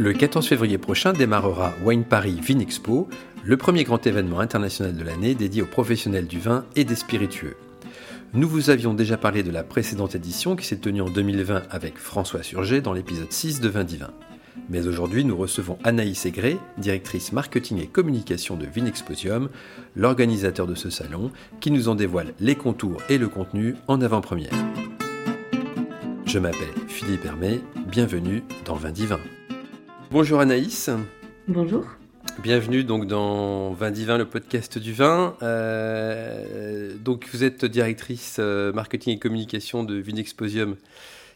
Le 14 février prochain démarrera Wine Paris Vin Expo, le premier grand événement international de l'année dédié aux professionnels du vin et des spiritueux. Nous vous avions déjà parlé de la précédente édition qui s'est tenue en 2020 avec François Surget dans l'épisode 6 de Vin Divin. Mais aujourd'hui, nous recevons Anaïs Aigret, directrice marketing et communication de Vinexposium, l'organisateur de ce salon, qui nous en dévoile les contours et le contenu en avant-première. Je m'appelle Philippe Hermé, bienvenue dans Vin Divin. Bonjour Anaïs. Bonjour. Bienvenue donc dans Vin Divin, le podcast du vin. Euh, donc vous êtes directrice euh, marketing et communication de Vinexposium,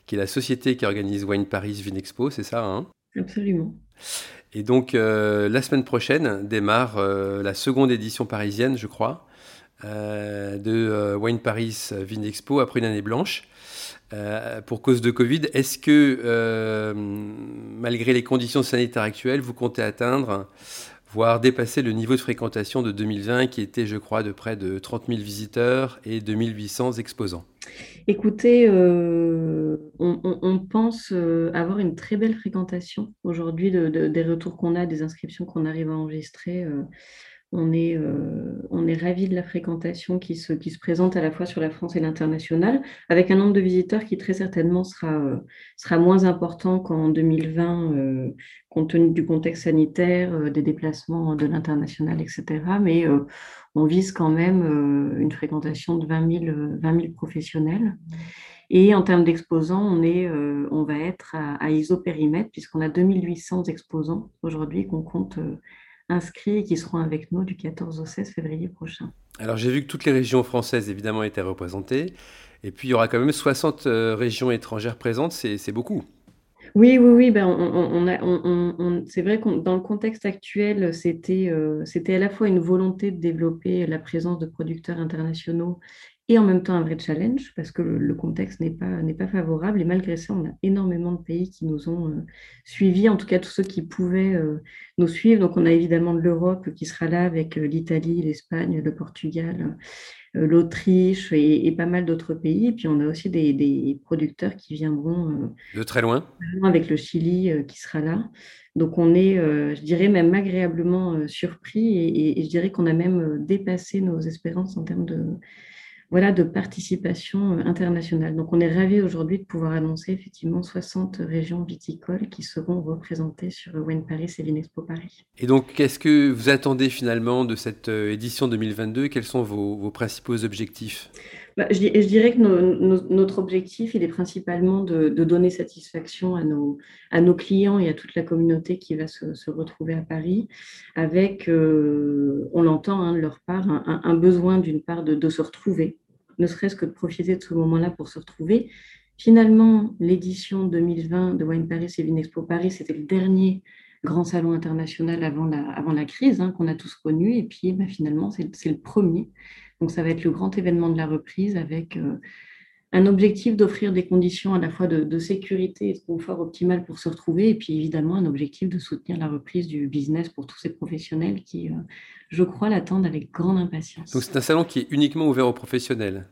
qui est la société qui organise Wine Paris Vinexpo, c'est ça hein? Absolument. Et donc euh, la semaine prochaine démarre la seconde édition parisienne, je crois, de Wine Paris Vinexpo après une année blanche. Euh, pour cause de Covid. Est-ce que, euh, malgré les conditions sanitaires actuelles, vous comptez atteindre, voire dépasser le niveau de fréquentation de 2020 qui était, je crois, de près de 30 000 visiteurs et 2800 exposants? Écoutez, euh, on, pense avoir une très belle fréquentation aujourd'hui des retours qu'on a, des inscriptions qu'on arrive à enregistrer. On est, euh, on est ravis de la fréquentation qui se, qui se présente à la fois sur la France et l'international, avec un nombre de visiteurs qui très certainement sera, euh, sera moins important qu'en 2020, euh, compte tenu du contexte sanitaire, des déplacements de l'international, etc. Mais on vise quand même une fréquentation de 20 000, 20 professionnels. Et en termes d'exposants, on, on va être à, à isopérimètre, puisqu'on a 2800 exposants aujourd'hui qu'on compte inscrits et qui seront avec nous du 14 au 16 février prochain. Alors j'ai vu que toutes les régions françaises évidemment étaient représentées. Et puis il y aura quand même 60 euh, régions étrangères présentes, c'est beaucoup. Oui, oui, oui. Ben, on, c'est vrai que dans le contexte actuel, c'était euh, c'était à la fois une volonté de développer la présence de producteurs internationaux et en même temps un vrai challenge parce que le, contexte n'est pas, n'est pas favorable. Et malgré ça, on a énormément de pays qui nous ont euh, suivis, en tout cas tous ceux qui pouvaient euh, nous suivre. Donc on a évidemment de l'Europe qui sera là avec euh, l'Italie, l'Espagne, le Portugal, l'Autriche et, pas mal d'autres pays. Et puis on a aussi des, des producteurs qui viendront de très loin, avec le Chili qui sera là. Donc on est, je dirais, même agréablement surpris et, et je dirais qu'on a même dépassé nos espérances en termes de voilà, de participation euh, internationale. Donc, on est ravis aujourd'hui de pouvoir annoncer effectivement 60 régions viticoles qui seront représentées sur Wine Paris et Vinexpo Paris. Et donc, qu'est-ce que vous attendez finalement de cette euh, édition 2022 Quels sont vos, principaux objectifs? Bah, je, dirais que notre objectif, il est principalement de, donner satisfaction à nos, clients et à toute la communauté qui va se, retrouver à Paris, avec, euh, on l'entend hein, de leur part, un, besoin d'une part de, se retrouver, ne serait-ce que de profiter de ce moment-là pour se retrouver. Finalement, l'édition 2020 de Wine Paris et Vinexpo Paris, c'était le dernier grand salon international avant la, avant la crise hein, qu'on a tous connu. Et puis, bah, finalement, c'est le premier. Donc, ça va être le grand événement de la reprise avec euh, un objectif d'offrir des conditions à la fois de, sécurité et de confort optimal pour se retrouver. Et puis, évidemment, un objectif de soutenir la reprise du business pour tous ces professionnels qui, euh, je crois, l'attendent avec grande impatience. Donc, c'est un salon qui est uniquement ouvert aux professionnels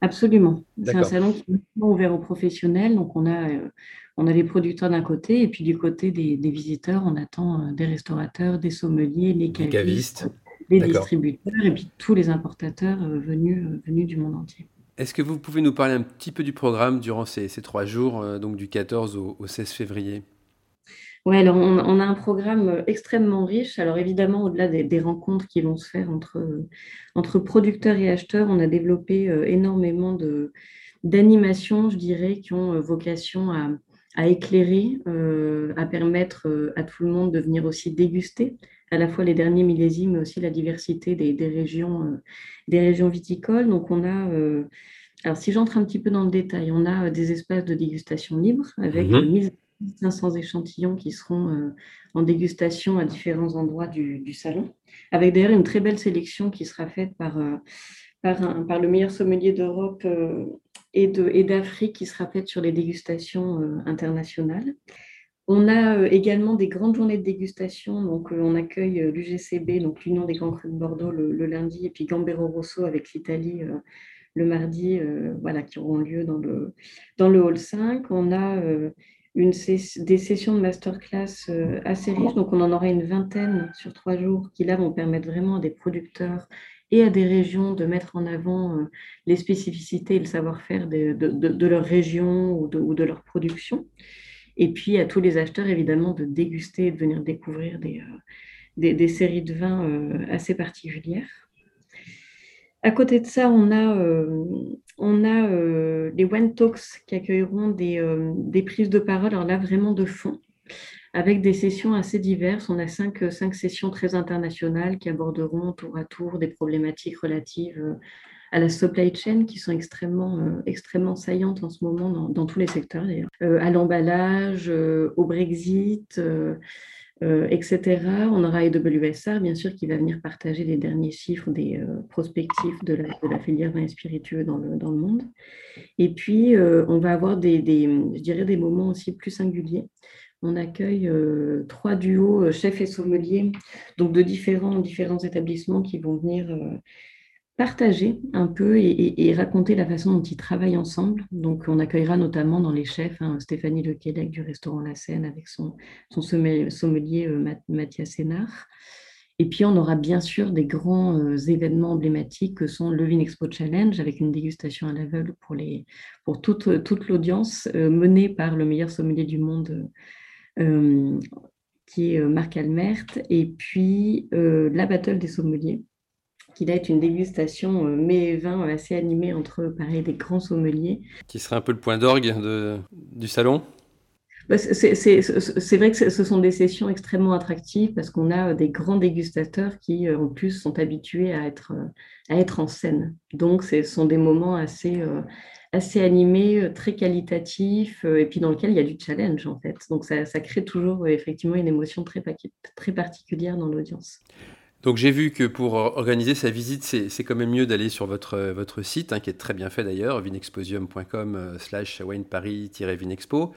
Absolument. C'est un salon qui est uniquement ouvert aux professionnels. Donc, on a, euh, on a les producteurs d'un côté, et puis du côté des, visiteurs, on attend des restaurateurs, des sommeliers, les cavistes les distributeurs et puis tous les importateurs euh, venus, euh, venus du monde entier. Est-ce que vous pouvez nous parler un petit peu du programme durant ces, ces trois jours, euh, donc du 14 au, 16 février? Oui, alors on, a un programme extrêmement riche. Alors évidemment, au-delà des, rencontres qui vont se faire entre, entre producteurs et acheteurs, on a développé énormément d'animations, je dirais, qui ont vocation à, à éclairer, à permettre à tout le monde de venir aussi déguster à la fois les derniers millésimes, mais aussi la diversité des, régions, euh, des régions viticoles. Donc, on a, euh, alors si j'entre un petit peu dans le détail, on a euh, des espaces de dégustation libre avec mmh. 1500 échantillons qui seront en dégustation à différents endroits du, salon, avec d'ailleurs une très belle sélection qui sera faite par, par, par le meilleur sommelier d'Europe et d'Afrique qui sera faite sur les dégustations internationales. On a euh, également des grandes journées de dégustation. Donc, euh, on accueille euh, l'UGCB, donc l'Union des grands crus de Bordeaux, le, lundi, et puis Gambero Rosso avec l'Italie le mardi, voilà, qui auront lieu dans le, dans le hall 5. On a une, des sessions de masterclass assez riches. Donc, on en aura une vingtaine sur trois jours qui, là, vont permettre vraiment à des producteurs et à des régions de mettre en avant les spécificités et le savoir-faire de, de, leur région ou de, leur production. Et puis à tous les acheteurs, évidemment, de déguster et de venir découvrir des, des, séries de vins euh, assez particulières. À côté de ça, on a, euh, on a euh, les One Talks qui accueilleront des, des, prises de parole, alors là vraiment de fond, avec des sessions assez diverses. On a cinq, cinq sessions très internationales qui aborderont tour à tour des problématiques relatives à la supply chain qui sont extrêmement, extrêmement saillantes en ce moment dans, tous les secteurs d'ailleurs, à l'emballage, au Brexit, euh, etc. On aura EWSR, bien sûr, qui va venir partager les derniers chiffres des euh, prospectifs de la, filière vin spiritueux dans le, dans le monde. Et puis, euh, on va avoir des, je dirais, des moments aussi plus singuliers. On accueille trois duos chefs et sommeliers, donc de différents, établissements qui vont venir partager un peu et, raconter la façon dont ils travaillent ensemble. Donc, on accueillera notamment dans les chefs hein, Stéphanie Lequelec du restaurant La Seine avec son, sommelier euh, Mathias Sénard. Et puis, on aura bien sûr des grands euh, événements emblématiques que sont le Vin Expo Challenge avec une dégustation à l'aveugle pour, toute, l'audience euh, menée par le meilleur sommelier du monde. Qui est Marc Almert, et puis la Battle des sommeliers, qu'il a une dégustation euh, et vin assez animée entre pareil, des grands sommeliers. Qui serait un peu le point d'orgue du salon? C'est vrai que ce sont des sessions extrêmement attractives parce qu'on a euh, des grands dégustateurs qui, euh, en plus, sont habitués à être, à être en scène. Donc, ce sont des moments assez, assez animés, très qualitatifs, et puis dans lesquels il y a du challenge, en fait. Donc, ça, crée toujours, effectivement, une émotion très particulière dans l'audience. Donc j'ai vu que pour organiser sa visite, c'est quand même mieux d'aller sur votre, votre site, hein, qui est très bien fait d'ailleurs, vinexposium.com euh, slash wineparis-vinexpo.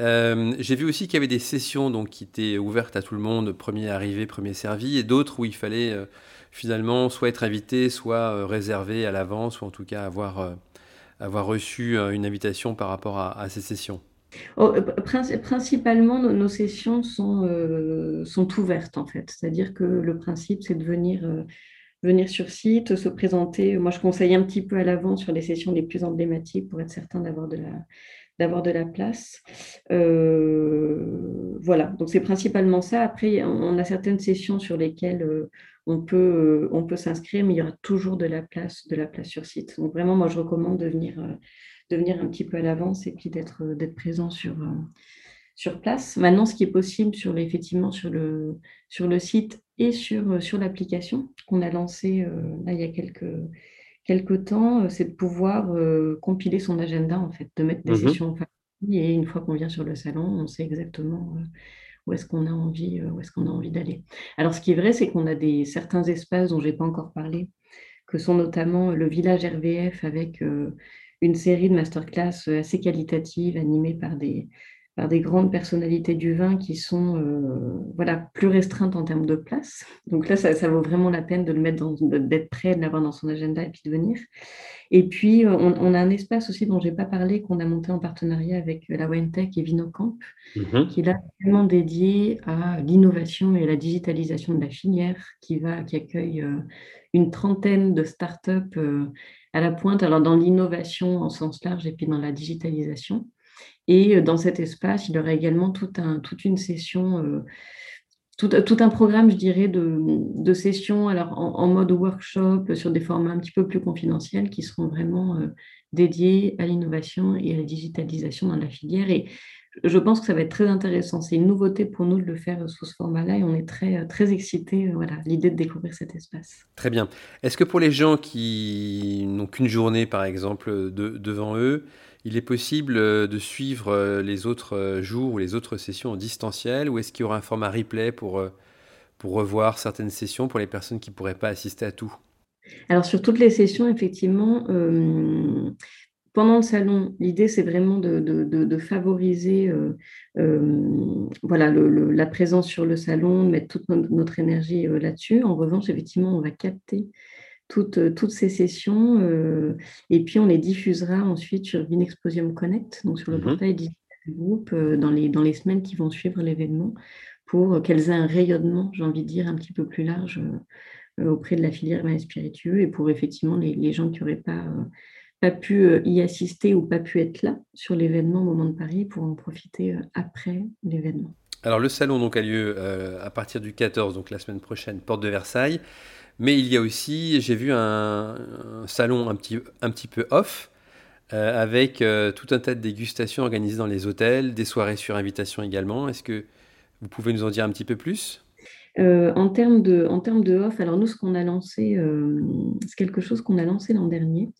Euh, j'ai vu aussi qu'il y avait des sessions donc, qui étaient ouvertes à tout le monde, premier arrivé, premier servi, et d'autres où il fallait euh, finalement soit être invité, soit réservé à l'avance, ou en tout cas avoir reçu une invitation par rapport à ces sessions. Oh, euh, principalement, nos, sessions sont, euh, sont ouvertes, en fait. C'est-à-dire que le principe, c'est de venir, euh, venir sur site, se présenter. Moi, je conseille un petit peu à l'avant sur les sessions les plus emblématiques pour être certain d'avoir de la, d'avoir de la place. voilà, donc c'est principalement ça. Après, on a certaines sessions sur lesquelles on peut, on peut s'inscrire, mais il y aura toujours de la place, de la place sur site. Donc vraiment, moi, je recommande de venir de venir un petit peu à l'avance et puis d'être euh, d'être présent sur, euh, sur place. Maintenant, ce qui est possible sur, effectivement sur le, sur le site et sur, euh, sur l'application qu'on a lancé là, il y a quelques, quelques temps, c'est de pouvoir compiler son agenda, en fait, de mettre des mmh sessions en famille. Et une fois qu'on vient sur le salon, on sait exactement où est-ce qu'on a envie, où est-ce qu'on a envie d'aller. Alors, ce qui est vrai, c'est qu'on a des, certains espaces dont je n'ai pas encore parlé, que sont notamment le village RVF avec une série de masterclass euh, assez qualitatives animées par des, par des grandes personnalités du vin qui sont euh, voilà, plus restreintes en termes de place. Donc là, ça, vaut vraiment la peine de le mettre d'être prêt, de l'avoir dans son agenda et puis de venir. Et puis, euh, on, a un espace aussi dont je n'ai pas parlé, qu'on a monté en partenariat avec la WineTech et Vinocamp, mm qui est là vraiment dédié à l'innovation et à la digitalisation de la filière, qui, va, qui accueille une trentaine de startups à la pointe, alors dans l'innovation en sens large et puis dans la digitalisation. Et dans cet espace, il y aura également tout un, toute une session, tout, un programme, je dirais, de, sessions alors en, mode workshop sur des formats un petit peu plus confidentiels qui seront vraiment dédiés à l'innovation et à la digitalisation dans la filière. Et je pense que ça va être très intéressant. C'est une nouveauté pour nous de le faire sous ce format-là et on est très, très excités voilà, l'idée de découvrir cet espace. Très bien. Est-ce que pour les gens qui n'ont qu'une journée, par exemple, devant eux, il est possible de suivre euh, les autres euh, jours ou les autres sessions en distanciel ou est-ce qu'il y aura un format replay pour, euh, pour revoir certaines sessions pour les personnes qui ne pourraient pas assister à tout? Alors sur toutes les sessions, effectivement, pendant le salon, l'idée, c'est vraiment de, favoriser euh, euh, voilà, la présence sur le salon, de mettre toute notre, énergie euh, là-dessus. En revanche, effectivement, on va capter toutes, toutes ces sessions et puis on les diffusera ensuite sur Vinexposium Connect, donc sur le mmh portail digital groupe dans, les, dans les semaines qui vont suivre l'événement pour qu'elles aient un rayonnement, j'ai envie de dire, un petit peu plus large auprès de la filière vin spiritueux et pour effectivement les, les gens qui n'auraient pas, pas pu y assister ou pas pu être là sur l'événement au moment de Paris pour en profiter après l'événement. Alors le salon donc a lieu à partir du 14, donc la semaine prochaine, porte de Versailles. Mais il y a aussi, j'ai vu un, salon un petit, un petit peu off, euh, avec euh, tout un tas de dégustations organisées dans les hôtels, des soirées sur invitation également. Est-ce que vous pouvez nous en dire un petit peu plus? Euh, en, termes de, en termes de off, alors nous, ce qu'on a lancé, c'est quelque chose qu'on a lancé l'an dernier.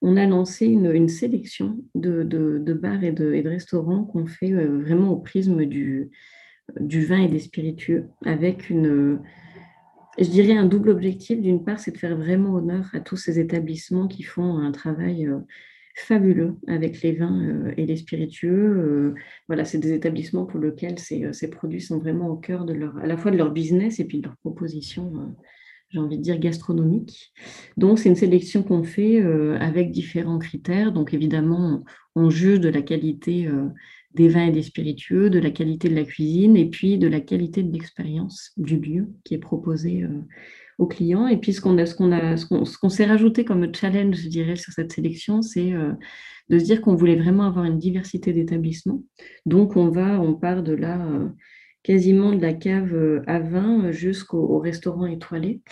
On a lancé une, une sélection de, de, de, bars et de, et de restaurants qu'on fait vraiment au prisme du, du vin et des spiritueux, avec une je dirais un double objectif. D'une part, c'est de faire vraiment honneur à tous ces établissements qui font un travail euh, fabuleux avec les vins euh, et les spiritueux. Euh, voilà, c'est des établissements pour lesquels ces, produits sont vraiment au cœur de leur, à la fois de leur business et puis de leur proposition, j'ai envie de dire, gastronomique. Donc, c'est une sélection qu'on fait avec différents critères. Donc, évidemment, on juge de la qualité des vins et des spiritueux, de la qualité de la cuisine et puis de la qualité de l'expérience du lieu qui est proposé euh, aux clients. Et puis ce qu'on ce qu'on a, ce qu'on, s'est rajouté comme challenge, je dirais, sur cette sélection, c'est euh, de se dire qu'on voulait vraiment avoir une diversité d'établissements. Donc on va, on part de là euh, quasiment de la cave à vin jusqu'au restaurant étoilé.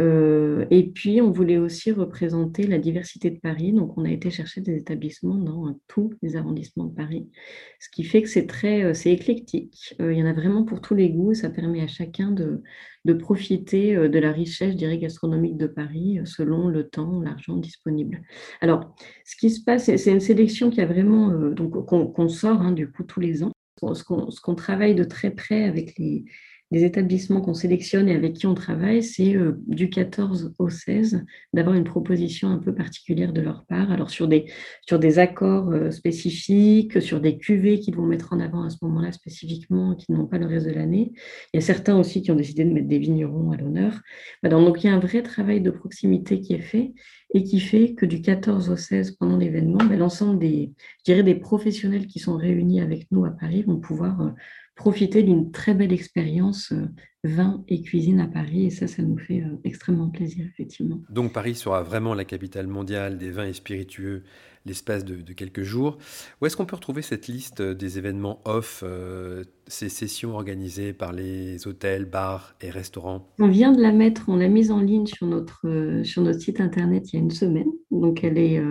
Euh, et puis, on voulait aussi représenter la diversité de Paris. Donc, on a été chercher des établissements dans tous les arrondissements de Paris. Ce qui fait que c'est très, euh, c'est éclectique. Euh, il y en a vraiment pour tous les goûts. Ça permet à chacun de, de profiter de la richesse, je dirais, gastronomique de Paris selon le temps, l'argent disponible. Alors, ce qui se passe, c'est une sélection qui a vraiment, donc, qu'on sort hein, du coup tous les ans. Ce qu'on travaille de très près avec les, les établissements qu'on sélectionne et avec qui on travaille, c'est euh, du 14 au 16 d'avoir une proposition un peu particulière de leur part. Alors sur des, sur des accords euh, spécifiques, sur des cuvées qu'ils vont mettre en avant à ce moment-là spécifiquement, qui n'ont pas le reste de l'année. Il y a certains aussi qui ont décidé de mettre des vignerons à l'honneur. donc il y a un vrai travail de proximité qui est fait et qui fait que du 14 au 16 pendant l'événement, ben, l'ensemble des, des professionnels qui sont réunis avec nous à Paris vont pouvoir euh, profiter d'une très belle expérience euh, vin et cuisine à Paris. Et ça, ça nous fait euh, extrêmement plaisir, effectivement. Donc Paris sera vraiment la capitale mondiale des vins et spiritueux l'espace de, quelques jours. Où est-ce qu'on peut retrouver cette liste des événements off, euh, ces sessions organisées par les hôtels, bars et restaurants? On vient de la mettre, on l'a mise en ligne sur notre, sur notre site internet il y a une semaine. Donc elle est,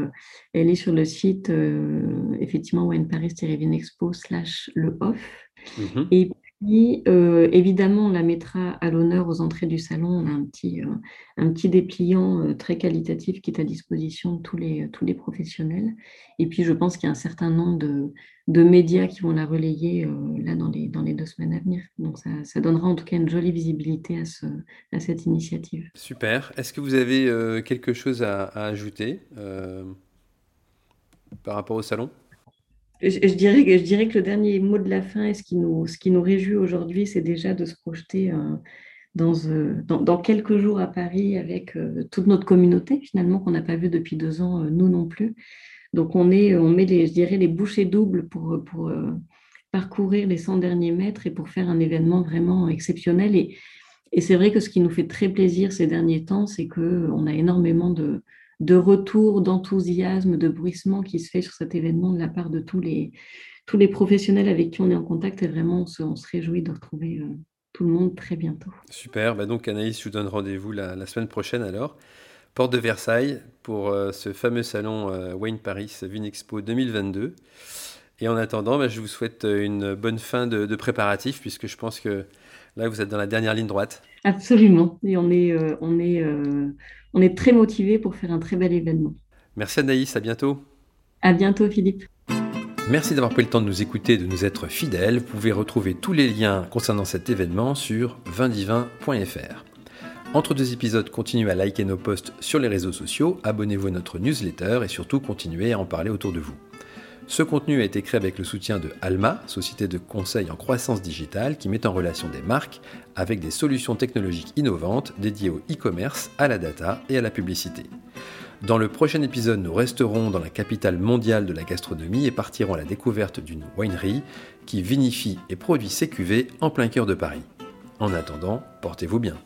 elle est sur le site, effectivement, Wine Paris-Expo slash le off. Mhm. Et puis, euh, évidemment, on la mettra à l'honneur aux entrées du salon. On a un petit, euh, un petit dépliant euh, très qualitatif qui est à disposition de tous les, tous les professionnels. Et puis, je pense qu'il y a un certain nombre de, de médias qui vont la relayer là dans les, dans les deux semaines à venir. Donc, ça, ça, donnera en tout cas une jolie visibilité à, ce, à cette initiative. Super. Est-ce que vous avez quelque chose à, à ajouter par rapport au salon? Je, dirais, que le dernier mot de la fin et ce qui nous, réjouit aujourd'hui, c'est déjà de se projeter euh, euh, dans, quelques jours à Paris avec euh, toute notre communauté, finalement, qu'on n'a pas vu depuis deux ans, nous non plus. Donc, on, met, les, je dirais, les bouchées doubles pour, parcourir les 100 derniers mètres et pour faire un événement vraiment exceptionnel. Et c'est vrai que ce qui nous fait très plaisir ces derniers temps, c'est qu'on a énormément de, de retour, d'enthousiasme, de bruissement qui se fait sur cet événement de la part de tous les, tous les professionnels avec qui on est en contact. Et vraiment, on se, réjouit de retrouver euh, tout le monde très bientôt. Super. Bah donc, Anaïs, je vous donne rendez-vous la, semaine prochaine alors. Porte de Versailles pour euh, ce fameux salon euh, Wayne Paris Vinexpo 2022. Et en attendant, bah, je vous souhaite une bonne fin de, de préparatif puisque je pense que là, vous êtes dans la dernière ligne droite. Absolument. Et on est, on est on est très motivés pour faire un très bel événement. Merci Anaïs, à bientôt. À bientôt Philippe. Merci d'avoir pris le temps de nous écouter, de nous être fidèles. Vous pouvez retrouver tous les liens concernant cet événement sur vindivin.fr. Entre deux épisodes, continuez à liker nos posts sur les réseaux sociaux, abonnez-vous à notre newsletter et surtout continuez à en parler autour de vous. Ce contenu a été créé avec le soutien de Alma, société de conseil en croissance digitale qui met en relation des marques avec des solutions technologiques innovantes dédiées au e-commerce, à la data et à la publicité. Dans le prochain épisode, nous resterons dans la capitale mondiale de la gastronomie et partirons à la découverte d'une winery qui vinifie et produit ses cuvées en plein cœur de Paris. En attendant, portez-vous bien.